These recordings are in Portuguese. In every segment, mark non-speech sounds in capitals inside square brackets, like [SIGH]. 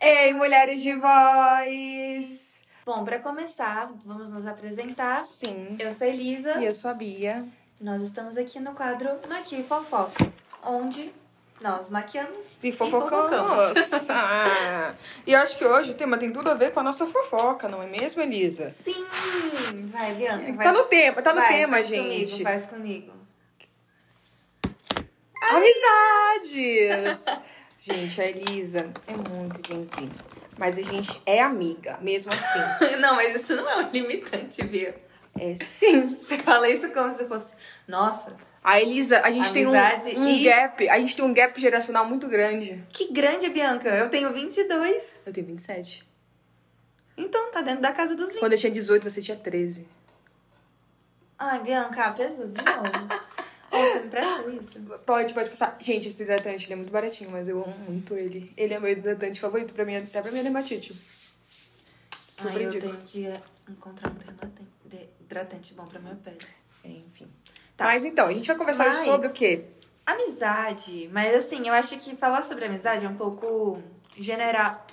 Ei, mulheres de voz! Bom, pra começar, vamos nos apresentar. Sim. Eu sou Elisa. E eu sou a Bia. Nós estamos aqui no quadro Maqui Fofoca, onde nós maquiamos E fofocamos. [LAUGHS] Ah, e eu acho que hoje o tema tem tudo a ver com a nossa fofoca, não é mesmo, Elisa? Sim! Vai, Bianca. Tá no tema, tá no vai, tema, faz gente. Comigo, faz comigo. Amizades! gente, a Elisa é muito genzinha. Mas a gente é amiga, mesmo assim. [LAUGHS] Não, mas isso não é um limitante, Bia. É sim. Você fala isso como se fosse. Nossa, A Elisa, a gente Amizade tem um, um e- gap, a gente tem um gap geracional muito grande. que grande, Bianca. Eu tenho 22. Eu tenho 27. Então, tá dentro da casa dos 20. Quando eu tinha 18, você tinha 13. Ai, Bianca, pesou de novo. [LAUGHS] Você me presta isso? Pode, pode passar. Gente, esse hidratante ele é muito baratinho, mas eu amo muito ele. Ele é meu hidratante favorito pra mim, até pra minha dermatite. Super Ai, eu tenho que encontrar um hidratante, bom pra minha pele. Enfim. Tá. Mas então, a gente vai conversar Mas- sobre o quê? Amizade. Mas assim, eu acho que falar sobre amizade é um pouco general.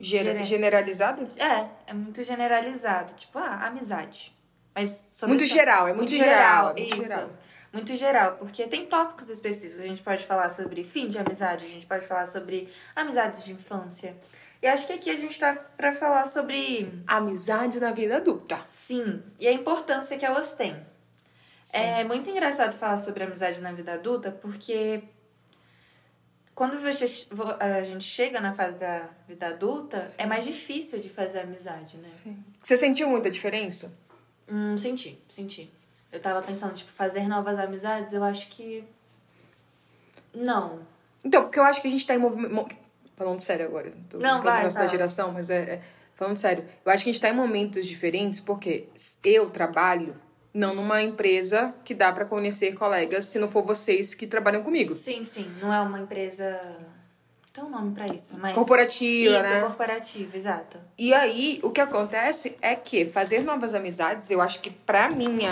General? Generalizado? É, é muito generalizado. Tipo, ah, amizade. Mas sobre Muito isso- geral, é muito geral, é muito isso. geral. Muito geral, porque tem tópicos específicos. A gente pode falar sobre fim de amizade, a gente pode falar sobre amizades de infância. E acho que aqui a gente tá pra falar sobre Amizade na vida adulta. sim e a importância que elas têm. É muito engraçado falar sobre amizade na vida adulta, porque quando você- a gente chega na fase da vida adulta, é mais difícil de fazer amizade, né? Você sentiu muita diferença? Hum, senti, senti. Eu tava pensando, tipo, fazer novas amizades, eu acho que. Não. Então, porque eu acho que a gente tá em movimento. Falando sério agora. Tô Não, vai, negócio da fala. geração, mas é, é- Falando sério, eu acho que a gente tá em momentos diferentes porque eu trabalho não numa empresa que dá pra conhecer colegas se não for vocês que trabalham comigo. Sim, sim. Não é uma empresa. Tem um nome pra isso, mas. Corporativa, isso, né? corporativa, exato. E aí, o que acontece é que fazer novas amizades, eu acho que pra minha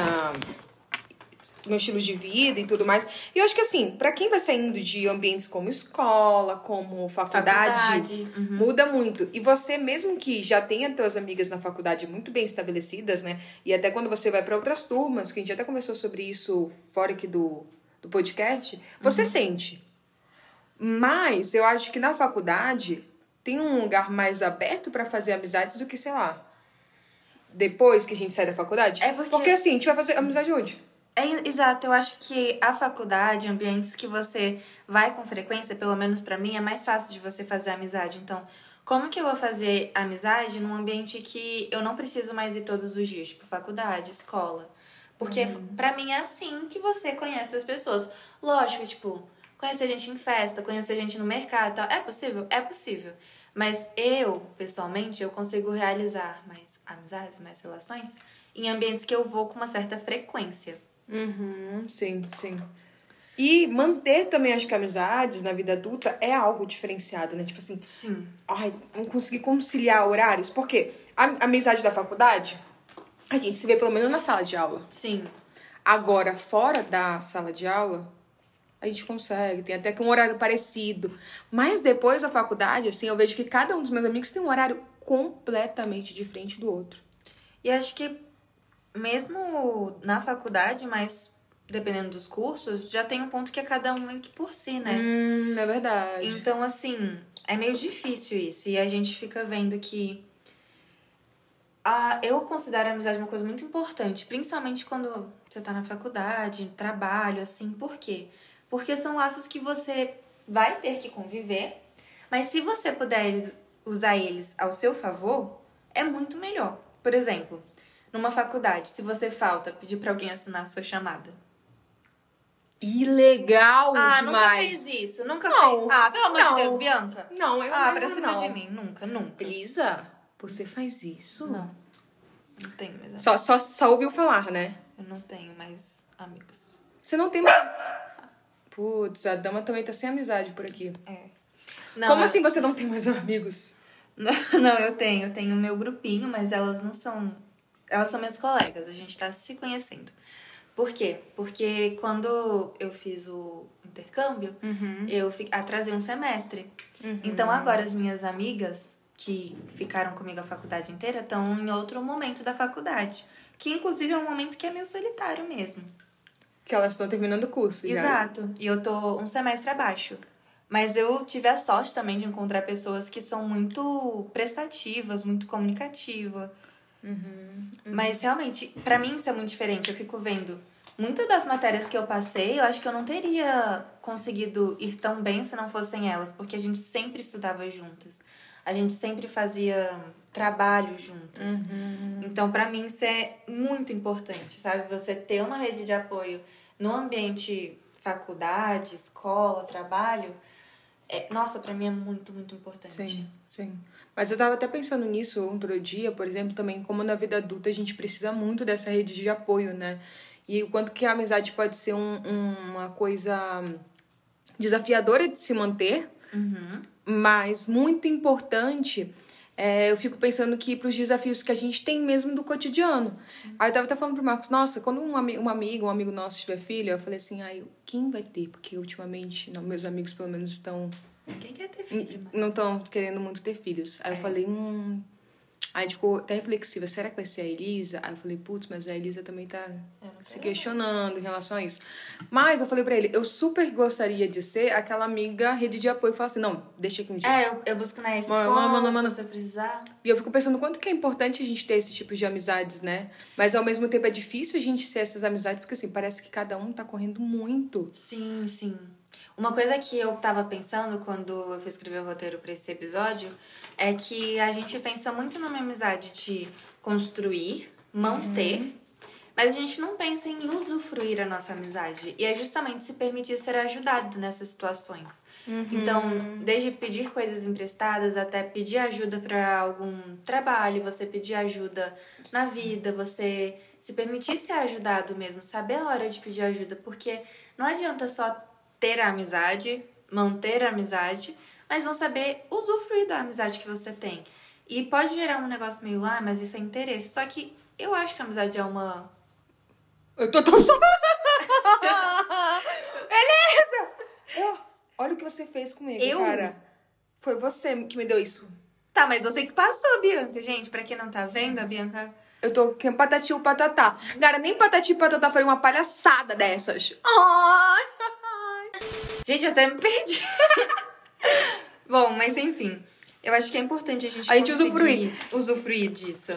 meu estilo de vida e tudo mais. E eu acho que assim, pra quem vai saindo de ambientes como escola, como faculdade, Uhum. muda muito. E você mesmo que já tenha suas amigas na faculdade muito bem estabelecidas, né? E até quando você vai pra outras turmas, que a gente até conversou sobre isso fora aqui do do podcast, você sente. Mas eu acho que na faculdade tem um lugar mais aberto pra fazer amizades do que, sei lá, depois que a gente sai da faculdade. É porque- Porque assim, a gente vai fazer amizade onde? É, exato, eu acho que a faculdade, ambientes que você vai com frequência, pelo menos pra mim, é mais fácil de você fazer amizade. Então, como que eu vou fazer amizade num ambiente que eu não preciso mais ir todos os dias, tipo faculdade, escola? Porque pra mim é assim que você conhece as pessoas. Lógico, tipo, conhecer gente em festa, conhecer gente no mercado, e tal. é possível? É possível. Mas eu, pessoalmente, eu consigo realizar mais amizades, mais relações em ambientes que eu vou com uma certa frequência. Uhum, sim, sim. E manter também, acho que amizades na vida adulta é algo diferenciado, né? Tipo assim, Sim. ai, não conseguir conciliar horários. Porque a a amizade da faculdade, a gente se vê pelo menos na sala de aula. Sim. Agora, fora da sala de aula, a gente consegue, tem até que um horário parecido. Mas depois da faculdade, assim, eu vejo que cada um dos meus amigos tem um horário completamente diferente do outro. E acho que mesmo na faculdade, mas dependendo dos cursos, já tem um ponto que é cada um meio que por si, né? Hum, é verdade. Então, assim, é meio difícil isso. E a gente fica vendo que. A, eu considero a amizade uma coisa muito importante, principalmente quando você tá na faculdade, trabalho, assim. Por quê? Porque são laços que você vai ter que conviver, mas se você puder usar eles ao seu favor, é muito melhor. Por exemplo, numa faculdade, se você falta, pedir pra alguém assinar a sua chamada. Ilegal Ah, demais. nunca fez isso. Nunca Não. fez. Ah, pelo amor de Deus, Bianca. Não, eu Ah, não, pra cima não. de mim. Nunca, nunca. Elisa, você faz isso? Não. Não tenho mais amigos. Só, só, só ouviu falar, né? Eu não tenho mais amigos. Você não tem mais. Putz, a dama também tá sem amizade por aqui. É. Não, Como eu- assim você não tem mais amigos? [LAUGHS] Não, eu tenho. Eu tenho o meu grupinho, mas elas não são. Elas são minhas colegas. A gente tá se conhecendo. Por quê? Porque quando eu fiz o intercâmbio, eu fi- atrasei um semestre. Então agora as minhas amigas que ficaram comigo a faculdade inteira estão em outro momento da faculdade. Que inclusive é um momento que é meio solitário mesmo. Que elas estão terminando o curso já. Exato. E eu tô um semestre abaixo. Mas eu tive a sorte também de encontrar pessoas que são muito prestativas, muito comunicativas. Mas realmente, pra mim isso é muito diferente. Eu fico vendo muitas das matérias que eu passei, eu acho que eu não teria conseguido ir tão bem se não fossem elas, porque a gente sempre estudava juntas. A gente sempre fazia trabalho juntas. Então, pra mim, isso é muito importante, sabe? Você ter uma rede de apoio no ambiente faculdade, escola, trabalho. É, nossa, pra mim é muito, muito importante. Sim, sim. Mas eu tava até pensando nisso outro dia, por exemplo, também como na vida adulta a gente precisa muito dessa rede de apoio, né? E o quanto que a amizade pode ser um- um- uma coisa desafiadora de se manter, Uhum. mas muito importante. É, eu fico pensando que para os desafios que a gente tem mesmo do cotidiano. Aí eu tava até falando pro Marcos, nossa, quando um, ami um amigo, um amigo nosso tiver filho, eu falei assim, ai, quem vai ter? Porque ultimamente, não, meus amigos pelo menos estão Quem quer ter filho, mano? não estão querendo muito ter filhos. Aí eu falei, hum. Aí a gente ficou até reflexiva, será que vai ser a Elisa? Aí eu falei, putz, mas a Elisa também tá não se questionando em relação a isso. Mas eu falei pra ele, eu super gostaria de ser aquela amiga rede de apoio que fala assim, não, deixa dia. É, eu, eu busco na escola, Mano, mano, mano. se você precisar. E eu fico pensando quanto que é importante a gente ter esse tipo de amizades, né? Mas ao mesmo tempo é difícil a gente ter essas amizades, porque assim, parece que cada um tá correndo muito. Sim, sim. Uma coisa que eu tava pensando quando eu fui escrever o roteiro pra esse episódio é que a gente pensa muito numa amizade de construir, manter, mas a gente não pensa em usufruir a nossa amizade. E é justamente se permitir ser ajudado nessas situações. Então, desde pedir coisas emprestadas até pedir ajuda pra algum trabalho, você pedir ajuda na vida, você se permitir ser ajudado mesmo, saber a hora de pedir ajuda, porque não adianta só ter a amizade, manter a amizade, mas não saber usufruir da amizade que você tem. E pode gerar um negócio meio, ah, mas isso é interesse. Só que eu acho que a amizade é uma. Eu tô tão. [LAUGHS] Beleza! Eu- olha o que você fez comigo, Eu? cara. Foi você que me deu isso. Tá, mas eu sei que passou, Bianca. Gente, pra quem não tá vendo, a Bianca. Eu tô com patati ou patatá. Cara, nem patati patatá foi uma palhaçada dessas. Ai! Gente, eu até me perdi. [LAUGHS] Bom, mas enfim. Eu acho que é importante a gente A gente usufruir. usufruir disso.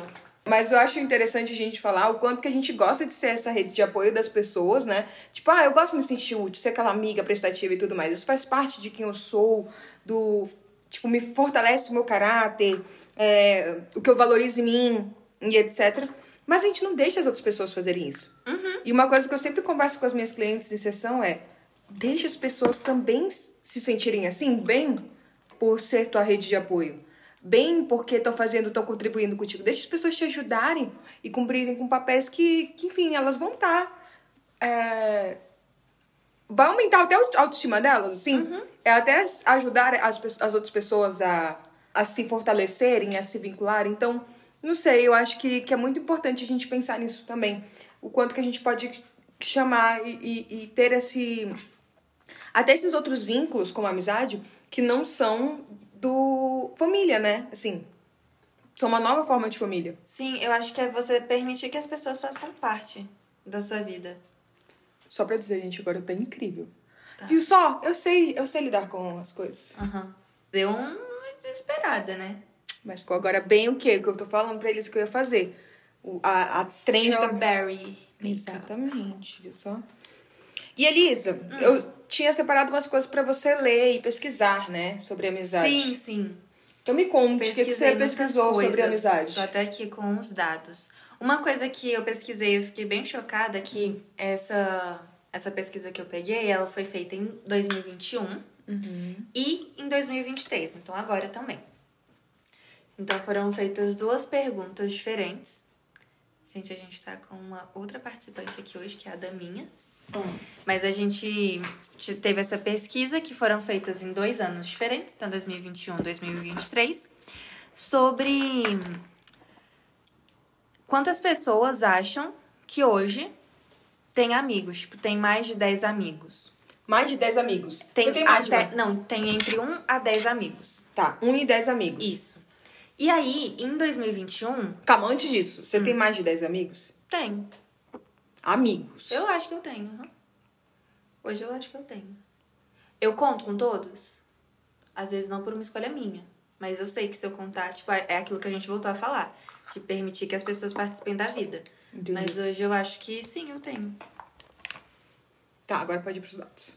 Mas eu acho interessante a gente falar o quanto que a gente gosta de ser essa rede de apoio das pessoas, né? Tipo, ah, eu gosto de me sentir útil, ser aquela amiga prestativa e tudo mais. Isso faz parte de quem eu sou, do. Tipo, me fortalece o meu caráter, é, o que eu valorizo em mim e etc. Mas a gente não deixa as outras pessoas fazerem isso. E uma coisa que eu sempre converso com as minhas clientes em sessão é: deixa as pessoas também se sentirem assim, bem, por ser tua rede de apoio. Bem porque estão fazendo, estão contribuindo contigo. Deixa as pessoas te ajudarem e cumprirem com papéis que, que enfim, elas vão estar. é, Vai aumentar até a autoestima delas, assim. É até ajudar as, as outras pessoas a, a se fortalecerem, a se vincularem. Então, não sei, eu acho que, que é muito importante a gente pensar nisso também. O quanto que a gente pode chamar e, e- e ter esse. Até esses outros vínculos, como a amizade, que não são do família, né? Assim, são uma nova forma de família. Sim, eu acho que é você permitir que as pessoas façam parte da sua vida. Só pra dizer, gente, agora tá incrível. Tá. Viu só? Eu sei, eu sei lidar com as coisas. Aham. Deu uma desesperada, né? Mas ficou agora bem o quê? O que eu tô falando pra eles que eu ia fazer. O, a, a trend da... Strawberry. Exatamente, viu só? E Elisa, Hum. eu tinha separado umas coisas pra você ler e pesquisar, né? Sobre amizade. Sim, sim. Então me conte, o que, você pesquisou sobre coisas. amizade? Tô até aqui com os dados. Uma coisa que eu pesquisei, eu fiquei bem chocada é que essa, essa pesquisa que eu peguei, ela foi feita em 2021 e em 2023, então agora também. Então foram feitas duas perguntas diferentes. Gente, a gente tá com uma outra participante aqui hoje, que é a Daminha. Mas a gente te- teve essa pesquisa que foram feitas em dois anos diferentes, então 2021 e 2023, sobre quantas pessoas acham que hoje tem amigos, tipo, tem mais de 10 amigos. Mais de 10 amigos. Tem Você tem mais de até, dez? Não, tem entre 1 a 10 amigos. Tá, 1 e 10 amigos. Isso. E aí, em 2021, Calma, antes disso, Hum. você tem mais de 10 amigos? tem. Amigos. Eu acho que eu tenho. Hoje eu acho que eu tenho. Eu conto com todos? Às vezes não por uma escolha minha. Mas eu sei que se eu contar, tipo, é aquilo que a gente voltou a falar. De permitir que as pessoas participem da vida. Entendi. Mas hoje eu acho que sim, eu tenho. Tá, agora pode ir pros dados.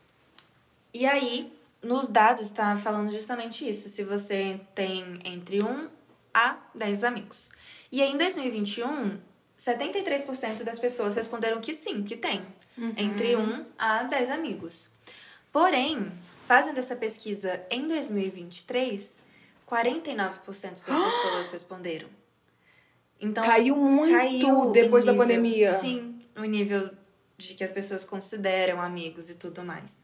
E aí, nos dados, tá falando justamente isso. Se você tem entre 1 a 10 amigos. E aí, em 2021, 73% das pessoas responderam que sim, que tem. Entre 1 a 10 amigos. Porém, fazendo essa pesquisa em 2023, 49% das pessoas responderam. Então, Caiu muito caiu depois o da nível- pandemia. Sim, o nível de que as pessoas consideram amigos e tudo mais.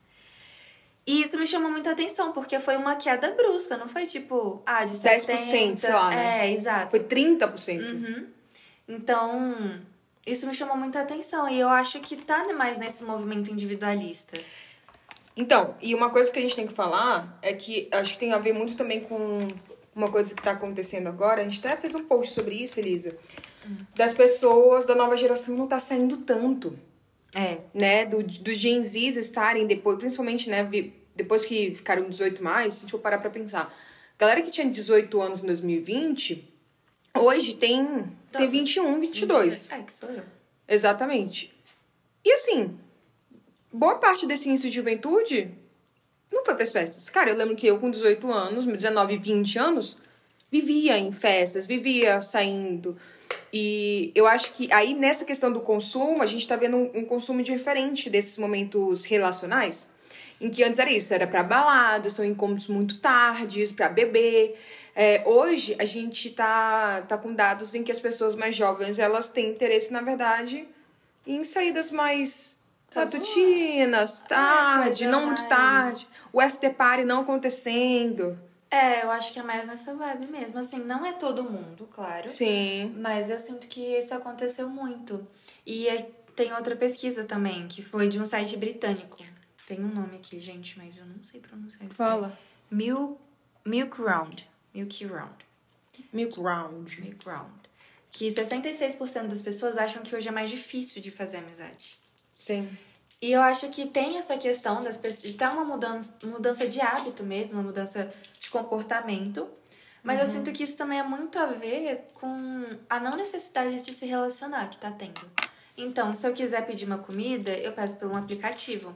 E isso me chamou muita atenção, porque foi uma queda brusca, não foi tipo, ah, de 70, 10%, sei lá, né? É, exato. Foi 30%. Uhum. Então, isso me chamou muita atenção. E eu acho que tá mais nesse movimento individualista. Então, e uma coisa que a gente tem que falar é que acho que tem a ver muito também com uma coisa que tá acontecendo agora. A gente até fez um post sobre isso, Elisa. Das pessoas da nova geração não tá saindo tanto. É. né, do, dos Gen Zs estarem depois, principalmente, né, depois que ficaram 18 mais, se a gente for parar pra pensar. Galera que tinha 18 anos em 2020, hoje tem, tem 21, 22. É, que sou eu. Exatamente. E assim, boa parte desse início de juventude não foi pras festas. Cara, eu lembro que eu com 18 anos, 19, 20 anos, vivia em festas, vivia saindo. E eu acho que aí nessa questão do consumo, a gente tá vendo um, um consumo diferente desses momentos relacionais. Em que antes era isso, era pra balada, são encontros muito tardes, pra beber. É, hoje a gente tá, tá com dados em que as pessoas mais jovens elas têm interesse, na verdade, em saídas mais Casuais. matutinas, tarde, coisa não muito tarde. O FT Party não acontecendo. É, eu acho que é mais nessa vibe mesmo. Assim, não é todo mundo, claro. Sim. Mas eu sinto que isso aconteceu muito. E é- tem outra pesquisa também, que foi de um site britânico. Tem um nome aqui, gente, mas eu não sei pronunciar isso. Fala. Mil, Milk Round. Milk Round. Milk Round. Milk Round. Que 66% das pessoas acham que hoje é mais difícil de fazer amizade. Sim. E eu acho que tem essa questão das pessoas, de ter uma mudança, mudança de hábito mesmo, uma mudança de comportamento. Mas eu sinto que isso também é muito a ver com a não necessidade de se relacionar que tá tendo. Então, se eu quiser pedir uma comida, eu peço pelo um aplicativo.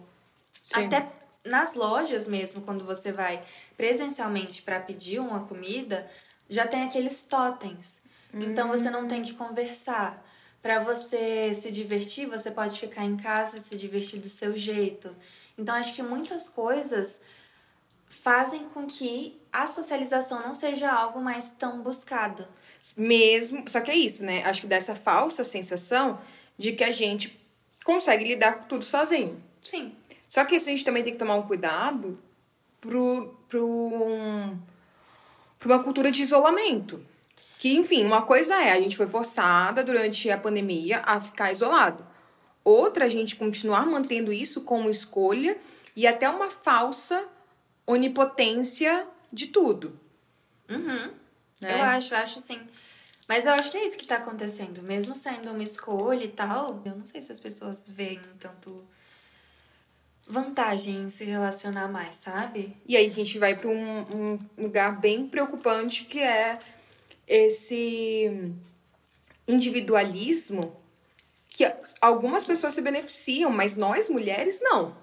Sim. Até nas lojas mesmo, quando você vai presencialmente para pedir uma comida, já tem aqueles totens. Então você não tem que conversar. Para você se divertir, você pode ficar em casa, se divertir do seu jeito. Então acho que muitas coisas fazem com que a socialização não seja algo mais tão buscado. Mesmo. Só que é isso, né? Acho que dá essa falsa sensação de que a gente consegue lidar com tudo sozinho. Sim. Só que isso a gente também tem que tomar um cuidado pro, pro, um, pra uma cultura de isolamento. Que, enfim, uma coisa é, a gente foi forçada durante a pandemia a ficar isolado. Outra, a gente continuar mantendo isso como escolha e até uma falsa onipotência de tudo. Uhum. Né? Eu acho, eu acho sim. Mas eu acho que é isso que tá acontecendo. Mesmo sendo uma escolha e tal, eu não sei se as pessoas veem tanto vantagem em se relacionar mais, sabe? E aí a gente vai para um, um lugar bem preocupante que é esse individualismo que algumas pessoas se beneficiam, mas nós mulheres não.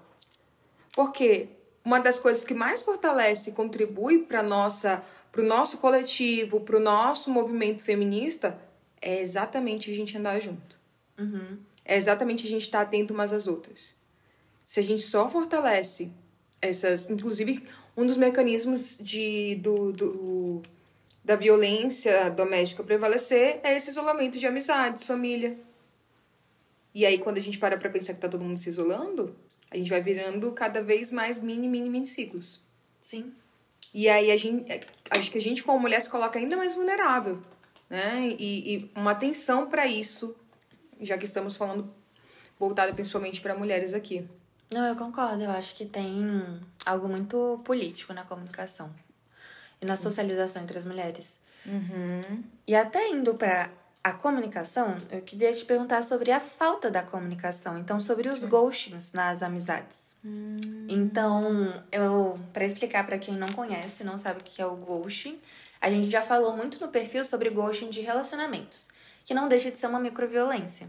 Porque uma das coisas que mais fortalece e contribui para nossa para o nosso coletivo, para o nosso movimento feminista é exatamente a gente andar junto. Uhum. É exatamente a gente estar atento umas às outras. Se a gente só fortalece essas, inclusive um dos mecanismos de do, do da violência doméstica prevalecer é esse isolamento de amizades, família. E aí quando a gente para para pensar que tá todo mundo se isolando, a gente vai virando cada vez mais mini mini mini ciclos. Sim. E aí a gente, acho que a gente como mulher se coloca ainda mais vulnerável, né? E, e uma atenção para isso, já que estamos falando voltada principalmente para mulheres aqui. Não, eu concordo. Eu acho que tem algo muito político na comunicação e na socialização entre as mulheres. E até indo para a comunicação, eu queria te perguntar sobre a falta da comunicação. Então, sobre os ghostings nas amizades. Então, eu para explicar para quem não conhece, não sabe o que é o ghosting, a gente já falou muito no perfil sobre ghosting de relacionamentos, que não deixa de ser uma microviolência.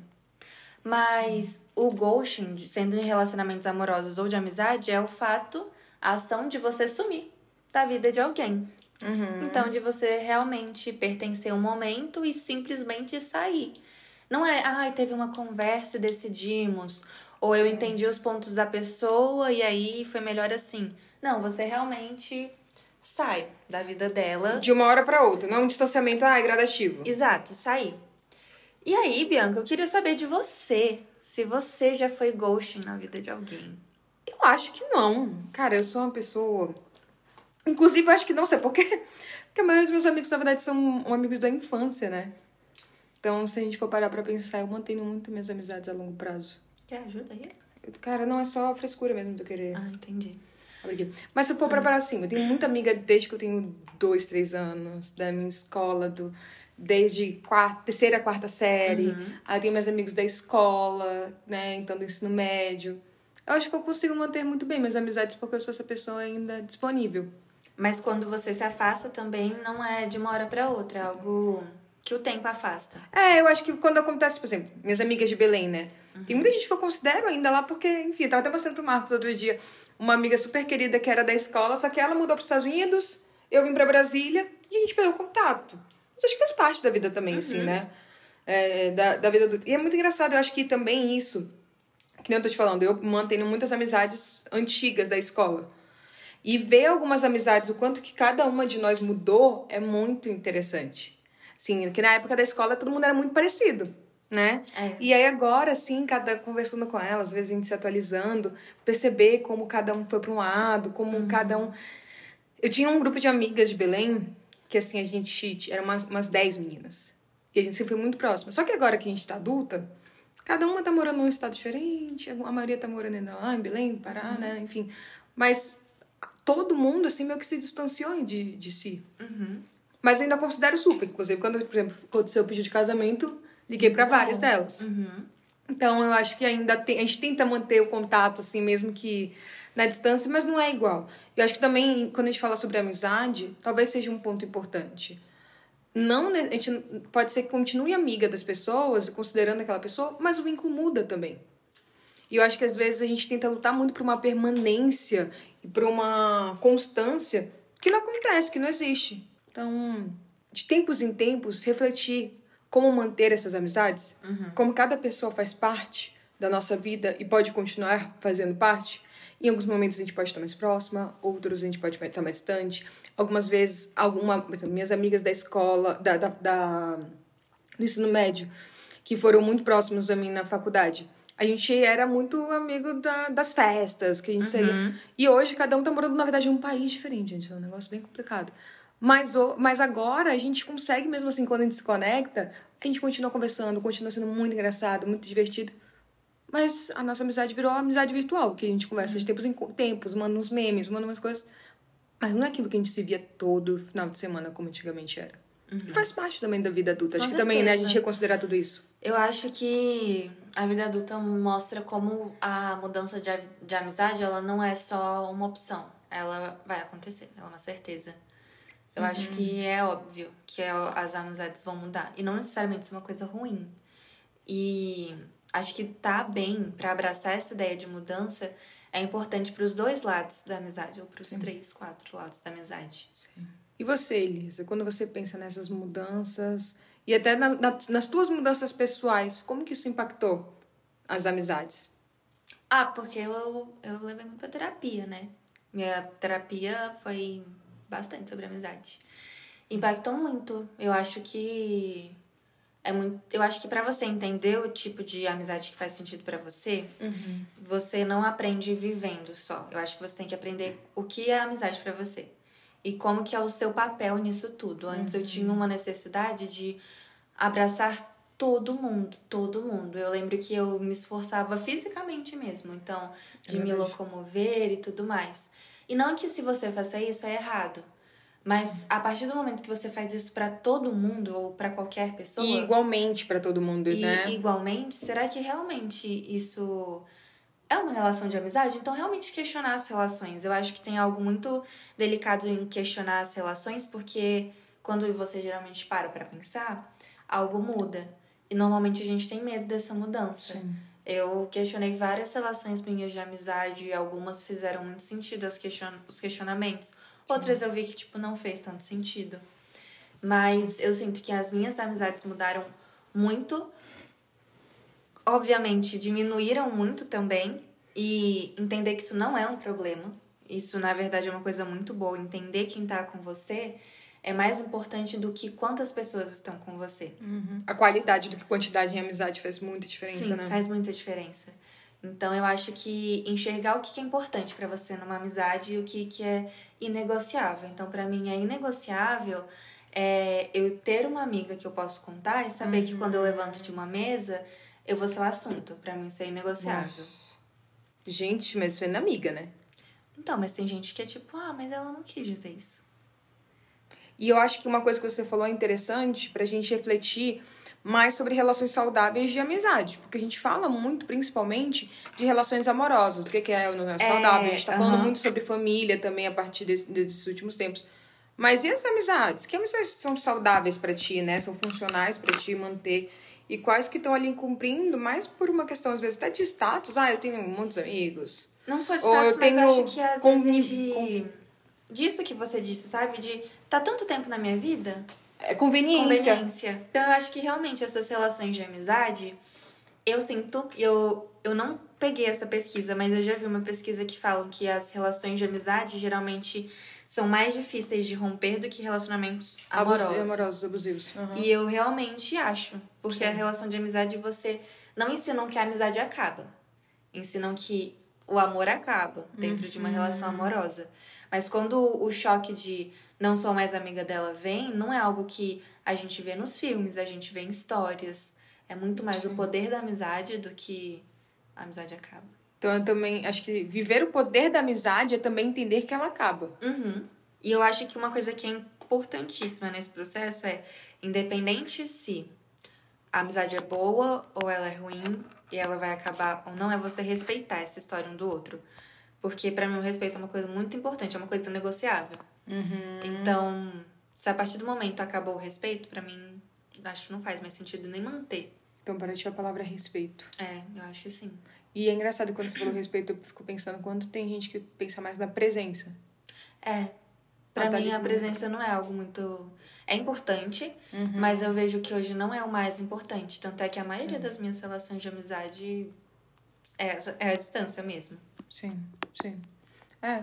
Mas o ghosting, sendo em relacionamentos amorosos ou de amizade, é o fato, a ação de você sumir da vida de alguém. Então, de você realmente pertencer a um momento e simplesmente sair. Não é, ai, teve uma conversa e decidimos. Ou eu entendi os pontos da pessoa e aí foi melhor assim. Não, você realmente sai da vida dela. De uma hora para outra, não é um distanciamento ah, gradativo. Exato, sair. E aí, Bianca, eu queria saber de você. Se você já foi ghosting na vida de alguém. Eu acho que não. Cara, eu sou uma pessoa. Inclusive, eu acho que não sei por quê. Porque a maioria dos meus amigos, na verdade, são amigos da infância, né? Então, se a gente for parar pra pensar, eu mantenho muito minhas amizades a longo prazo. Quer ajuda aí? Cara, não é só frescura mesmo de eu querer Ah, entendi. Mas se eu for pra parar assim, eu tenho muita amiga desde que eu tenho dois, três anos, da minha escola, do, desde quarta, terceira, quarta série. Aí eu tenho meus amigos da escola, né? Então, do ensino médio. Eu acho que eu consigo manter muito bem minhas amizades porque eu sou essa pessoa ainda disponível. Mas quando você se afasta também não é de uma hora pra outra, é algo que o tempo afasta. É, eu acho que quando acontece, por exemplo, minhas amigas de Belém, né? Tem muita gente que eu considero ainda lá porque, enfim, eu tava até mostrando pro Marcos outro dia uma amiga super querida que era da escola, só que ela mudou pros Estados Unidos, eu vim pra Brasília e a gente perdeu contato. Mas acho que faz parte da vida também, assim, né? É, da, da vida adulta. E é muito engraçado, eu acho que também isso, que nem eu tô te falando, eu mantenho muitas amizades antigas da escola. E ver algumas amizades, o quanto que cada uma de nós mudou, é muito interessante. Sim, que na época da escola todo mundo era muito parecido, né? É. E aí agora, assim, cada conversando com ela, às vezes a gente se atualizando, perceber como cada um foi para um lado, como cada um. Eu tinha um grupo de amigas de Belém, que assim, a gente era umas, umas 10 meninas. E a gente sempre foi muito próxima. Só que agora que a gente tá adulta, cada uma tá morando num estado diferente, a maioria tá morando ainda lá em Belém, Pará, né? Enfim. Mas todo mundo, assim, meio que se distanciou de, de si. Mas ainda considero super. Inclusive, quando, por exemplo, aconteceu o pedido de casamento, liguei pra várias delas. Então, eu acho que ainda tem... A gente tenta manter o contato, assim, mesmo que na distância, mas não é igual. Eu acho que também, quando a gente fala sobre amizade, talvez seja um ponto importante. Não, a gente pode ser que continue amiga das pessoas, considerando aquela pessoa, mas o vínculo muda também. E eu acho que às vezes a gente tenta lutar muito por uma permanência e por uma constância que não acontece, que não existe. Então, de tempos em tempos, refletir como manter essas amizades, como cada pessoa faz parte da nossa vida e pode continuar fazendo parte. Em alguns momentos a gente pode estar mais próxima, outros a gente pode estar mais distante. Algumas vezes, alguma, exemplo, minhas amigas da escola, da, da, da do ensino médio, que foram muito próximos a mim na faculdade. A gente era muito amigo da- das festas, que a gente saía. E hoje cada um tá morando, na verdade, em um país diferente, gente. É um negócio bem complicado. Mas, mas agora a gente consegue, mesmo assim, quando a gente se conecta, a gente continua conversando, continua sendo muito engraçado, muito divertido. Mas a nossa amizade virou amizade virtual, que a gente conversa de tempos em tempos, manda uns memes, manda umas coisas. Mas não é aquilo que a gente se via todo final de semana como antigamente era. E faz parte também da vida adulta. Acho Com que também, né, a certeza. gente reconsiderar tudo isso. Eu acho que a vida adulta mostra como a mudança de, de amizade, ela não é só uma opção. Ela vai acontecer, ela é uma certeza. Eu acho que é óbvio que é- as amizades vão mudar. E não necessariamente isso é uma coisa ruim. E acho que tá bem pra abraçar essa ideia de mudança é importante pros dois lados da amizade, ou pros três, quatro lados da amizade. E você, Elisa, quando você pensa nessas mudanças e até na- na- nas tuas mudanças pessoais, como que isso impactou as amizades? Ah, porque eu, eu levei muito pra terapia, né? Minha terapia foi bastante sobre amizade. Impactou muito. Eu acho que é muito, eu acho que pra você entender o tipo de amizade que faz sentido pra você, você não aprende vivendo só. Eu acho que você tem que aprender o que é amizade pra você e como que é o seu papel nisso tudo. Antes eu tinha uma necessidade de abraçar todo mundo, todo mundo. Eu lembro que eu me esforçava fisicamente mesmo, então, de me verdade. locomover e tudo mais. E não que se você faça isso é errado, mas a partir do momento que você faz isso pra todo mundo ou pra qualquer pessoa, E igualmente pra todo mundo, e né? igualmente, será que realmente isso é uma relação de amizade? Então, realmente questionar as relações. Eu acho que tem algo muito delicado em questionar as relações, porque quando você geralmente para pra pensar, algo muda. E normalmente a gente tem medo dessa mudança. Sim. Eu questionei várias relações minhas de amizade e algumas fizeram muito sentido as question os questionamentos. Outras eu vi que, tipo, não fez tanto sentido. Mas eu sinto que as minhas amizades mudaram muito. Obviamente, diminuíram muito também. E entender que isso não é um problema. Isso, na verdade, é uma coisa muito boa. Entender quem tá com você é mais importante do que quantas pessoas estão com você. A qualidade do que quantidade em amizade faz muita diferença, Sim, né? faz muita diferença. Então eu acho que enxergar o que que é importante pra você numa amizade e o que que é inegociável. Então pra mim é inegociável é eu ter uma amiga que eu posso contar e saber que quando eu levanto de uma mesa eu vou ser o assunto. Pra mim isso é inegociável. Nossa. Gente, mas isso é na amiga, né? Então, mas tem gente que é tipo, ah, mas ela não quis dizer isso. E eu acho que uma coisa que você falou é interessante pra gente refletir mais sobre relações saudáveis de amizade. Porque a gente fala muito, principalmente, de relações amorosas. O que que é o é saudável? A gente tá falando muito sobre família também a partir desse- desses últimos tempos. Mas e as amizades? Que amizades são saudáveis pra ti, né? São funcionais pra ti manter? E quais que estão ali cumprindo, mais por uma questão, às vezes, até de status. Ah, eu tenho muitos amigos. Não só de Ou eu status, mas tenho acho que às vezes de... disso que você disse, sabe? De tá tanto tempo na minha vida É conveniência. Conveniência. Então, eu acho que realmente essas relações de amizade, eu sinto, eu, eu não peguei essa pesquisa, mas eu já vi uma pesquisa que falam que as relações de amizade geralmente são mais difíceis de romper do que relacionamentos Abus- amorosos. amorosos, abusivos. Aham. E eu realmente acho, porque Sim. a relação de amizade você não ensinam que a amizade acaba, ensinam que o amor acaba dentro de uma Uhum. relação amorosa. Mas quando o choque de não sou mais amiga dela vem, não é algo que a gente vê nos filmes, a gente vê em histórias. É muito mais o Sim. poder da amizade do que a amizade acaba. Então eu também acho que viver o poder da amizade é também entender que ela acaba. Uhum. E eu acho que uma coisa que é importantíssima nesse processo é, independente se a amizade é boa ou ela é ruim e ela vai acabar ou não, é você respeitar essa história um do outro. Porque pra mim o respeito é uma coisa muito importante, é uma coisa negociável. Então, se a partir do momento acabou o respeito, pra mim acho que não faz mais sentido nem manter. Então para ti a palavra é respeito. É, eu acho que sim. E é engraçado quando você falou respeito, eu fico pensando quanto tem gente que pensa mais na presença. É. Pra Ah, tá mim, a presença não é algo muito. É importante, Uhum. mas eu vejo que hoje não é o mais importante. Tanto é que a maioria das minhas relações de amizade é, é a distância mesmo. Sim, sim. É.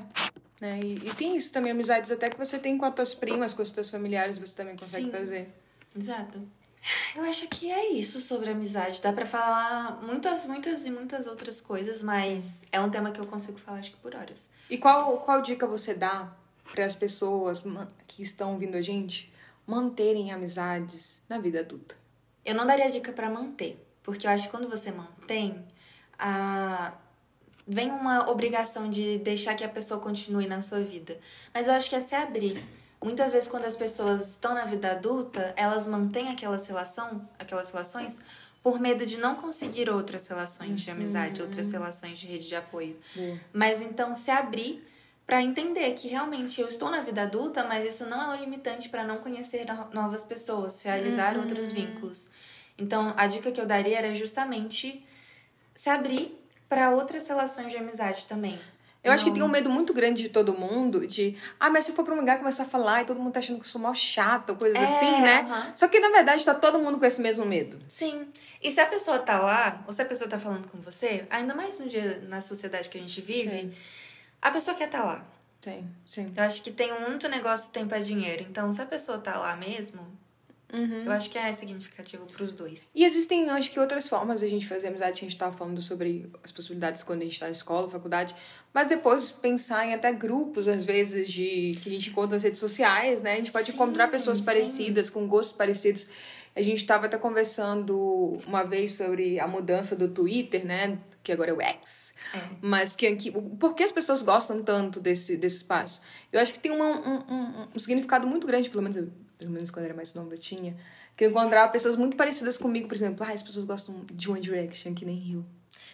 Né? E, e tem isso também, amizades até que você tem com as tuas primas, com os teus familiares, você também consegue Sim. fazer. Exato. Eu acho que é isso sobre amizade. Dá pra falar muitas, muitas e muitas outras coisas, mas é um tema que eu consigo falar acho que por horas. E qual, qual dica você dá para as pessoas que estão ouvindo a gente manterem amizades na vida adulta? Eu não daria dica pra manter, porque eu acho que quando você mantém, a... vem uma obrigação de deixar que a pessoa continue na sua vida. Mas eu acho que é se abrir. Muitas vezes quando as pessoas estão na vida adulta, elas mantêm aquelas relação, aquelas relações por medo de não conseguir outras relações de amizade, outras relações de rede de apoio. Boa. Mas então se abrir para entender que realmente eu estou na vida adulta, mas isso não é um limitante para não conhecer no- novas pessoas, realizar Uhum. outros vínculos. Então a dica que eu daria era justamente se abrir para outras relações de amizade também. Eu acho que Não- tem um medo muito grande de todo mundo de, ah, mas se eu for pra um lugar começar a falar e todo mundo tá achando que eu sou mal chata, coisas É, assim, né? aham. Só que na verdade tá todo mundo com esse mesmo medo. Sim. E se a pessoa tá lá, ou se a pessoa tá falando com você, ainda mais no dia na sociedade que a gente vive, Sim. a pessoa quer estar lá. Tem, sim. Eu acho que tem muito negócio tempo é dinheiro. Então, se a pessoa tá lá mesmo, Uhum. eu acho que é significativo pros dois. E existem, acho que, outras formas de a gente fazer amizade, a gente tava falando sobre as possibilidades quando a gente tá na escola, faculdade, mas depois pensar em até grupos, às vezes, de que a gente encontra nas redes sociais, né? A gente pode Sim, encontrar pessoas sim. parecidas, com gostos parecidos. A gente tava até conversando uma vez sobre a mudança do Twitter, né? Que agora é o X. É. Mas que, que por que as pessoas gostam tanto desse, desse espaço? Eu acho que tem uma, um, um, um significado muito grande, pelo menos, pelo menos quando era mais nova eu tinha, que eu encontrava pessoas muito parecidas comigo, por exemplo, ah, as pessoas gostam de One Direction, que nem Rio.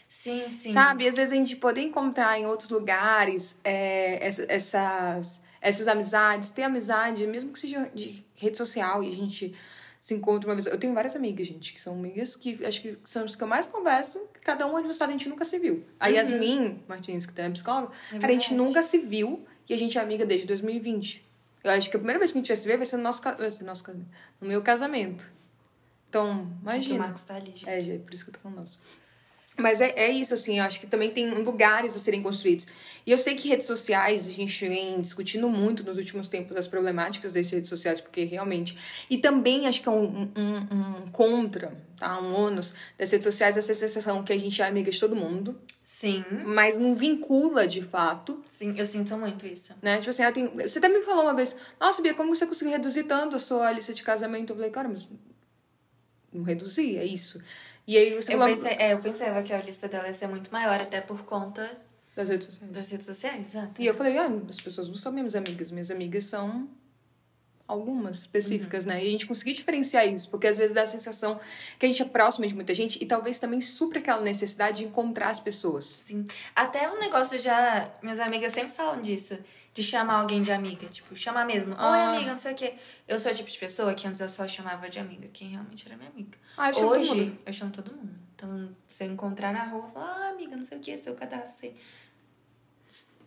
Sim, sim. Sabe? Às vezes a gente poder encontrar em outros lugares é, essa- essas, essas amizades, ter amizade, mesmo que seja de rede social, e a gente se encontra uma vez. Eu tenho várias amigas, gente, que são amigas que acho que são as que eu mais converso, cada um onde você a gente nunca se viu. A Yasmin Martins, que também é psicóloga, É a gente nunca se viu e a gente é amiga desde 2020. Eu acho que a primeira vez que a gente vai se ver vai ser no nosso, ca- vai ser no nosso casamento, no meu casamento. Então, o imagina. Marcos tá ali, gente. É, gente, por isso que eu tô falando nosso. Mas é, é isso, assim, eu acho que também tem lugares a serem construídos. E eu sei que redes sociais, a gente vem discutindo muito nos últimos tempos as problemáticas das redes sociais, porque realmente. E também acho que é um, um, um contra, tá? Um ônus das redes sociais, essa sensação que a gente é amiga de todo mundo, Sim, mas não vincula de fato, sim, eu sinto muito isso. né? Tipo assim, você até me falou uma vez, nossa, Bia, como você conseguiu reduzir tanto a sua lista de casamento? Eu falei, cara, mas não reduzi, é isso. E aí você Eu, pensei, é, eu pensava que a lista dela ia ser muito maior, até por conta das redes sociais. das redes sociais, exato. E eu falei, ah, as pessoas não são minhas amigas. Minhas amigas são algumas específicas, né? E a gente conseguir diferenciar isso, porque às vezes dá a sensação que a gente é próxima de muita gente e talvez também supra aquela necessidade de encontrar as pessoas. Sim. Até um negócio já. Minhas amigas sempre falam disso. De chamar alguém de amiga. Tipo, chamar mesmo. Oi, Ah. amiga, não sei o quê. Eu sou o tipo de pessoa que antes eu só chamava de amiga. Quem realmente era minha amiga. Ah, eu chamo todo Hoje, mundo. eu chamo todo mundo. Então, se eu encontrar na rua, eu falo, ah, amiga, não sei o que, seu cadastro, sei.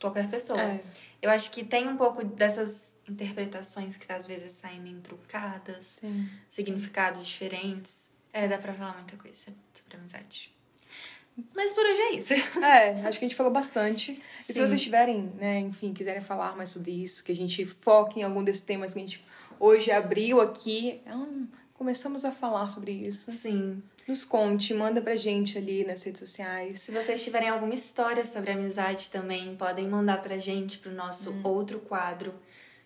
Qualquer pessoa. É. Eu acho que tem um pouco dessas interpretações que às vezes saem meio trucadas, Sim. significados diferentes. É, dá pra falar muita coisa sobre amizade. Mas por hoje é isso. [LAUGHS] É, acho que a gente falou bastante. E se Sim. vocês tiverem, né, enfim, quiserem falar mais sobre isso, que a gente foque em algum desses temas que a gente hoje abriu aqui, hum, começamos a falar sobre isso. Sim. Nos conte, manda pra gente ali nas redes sociais. Se vocês tiverem alguma história sobre amizade também, podem mandar pra gente pro nosso outro quadro,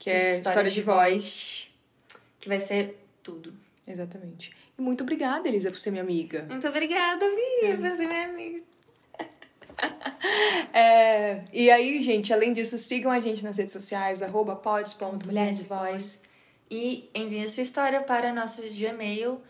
Que é História de Voz. que vai ser tudo. Exatamente. E muito obrigada, Elisa, por ser minha amiga. Muito obrigada, Bia, por ser minha amiga. [LAUGHS] É, e aí, gente, além disso, sigam a gente nas redes sociais, arroba pods.mulher de voz. E envie sua história para nosso Gmail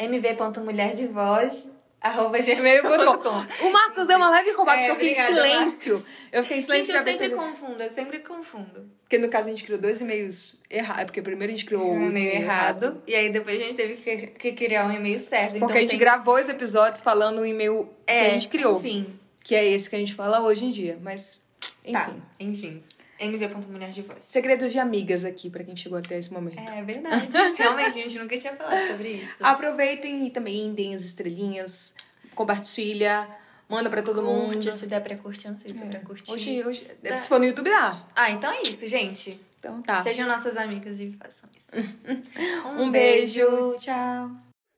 mv.mulherdevoz arroba gmail.com [LAUGHS] O Marcos deu uma leve roubada, É, porque eu fiquei em silêncio. Eu fiquei em silêncio Gente, eu sempre confundo, eu sempre confundo. Porque no caso a gente criou dois e-mails errados. É porque primeiro a gente criou [LAUGHS] Um e-mail errado. E aí depois a gente teve que, que criar um e-mail certo. Porque então a gente tem- gravou os episódios falando o e-mail que É, a gente criou. Enfim. Que é esse que a gente fala hoje em dia. Mas, enfim. Tá, enfim. mv.mulherdevoz. Segredos de amigas aqui, pra quem chegou até esse momento. É verdade. [LAUGHS] Realmente, a gente nunca tinha falado sobre isso. Aproveitem e também deem as estrelinhas, compartilha, manda pra todo mundo. Curte, se der pra curtir, eu não sei se dá pra curtir. Hoje, hoje, Dá. se for no YouTube, dá. Ah, então é isso, gente. Então tá. Sejam nossas amigas e façam isso. [LAUGHS] Um beijo. Tchau.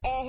Oh,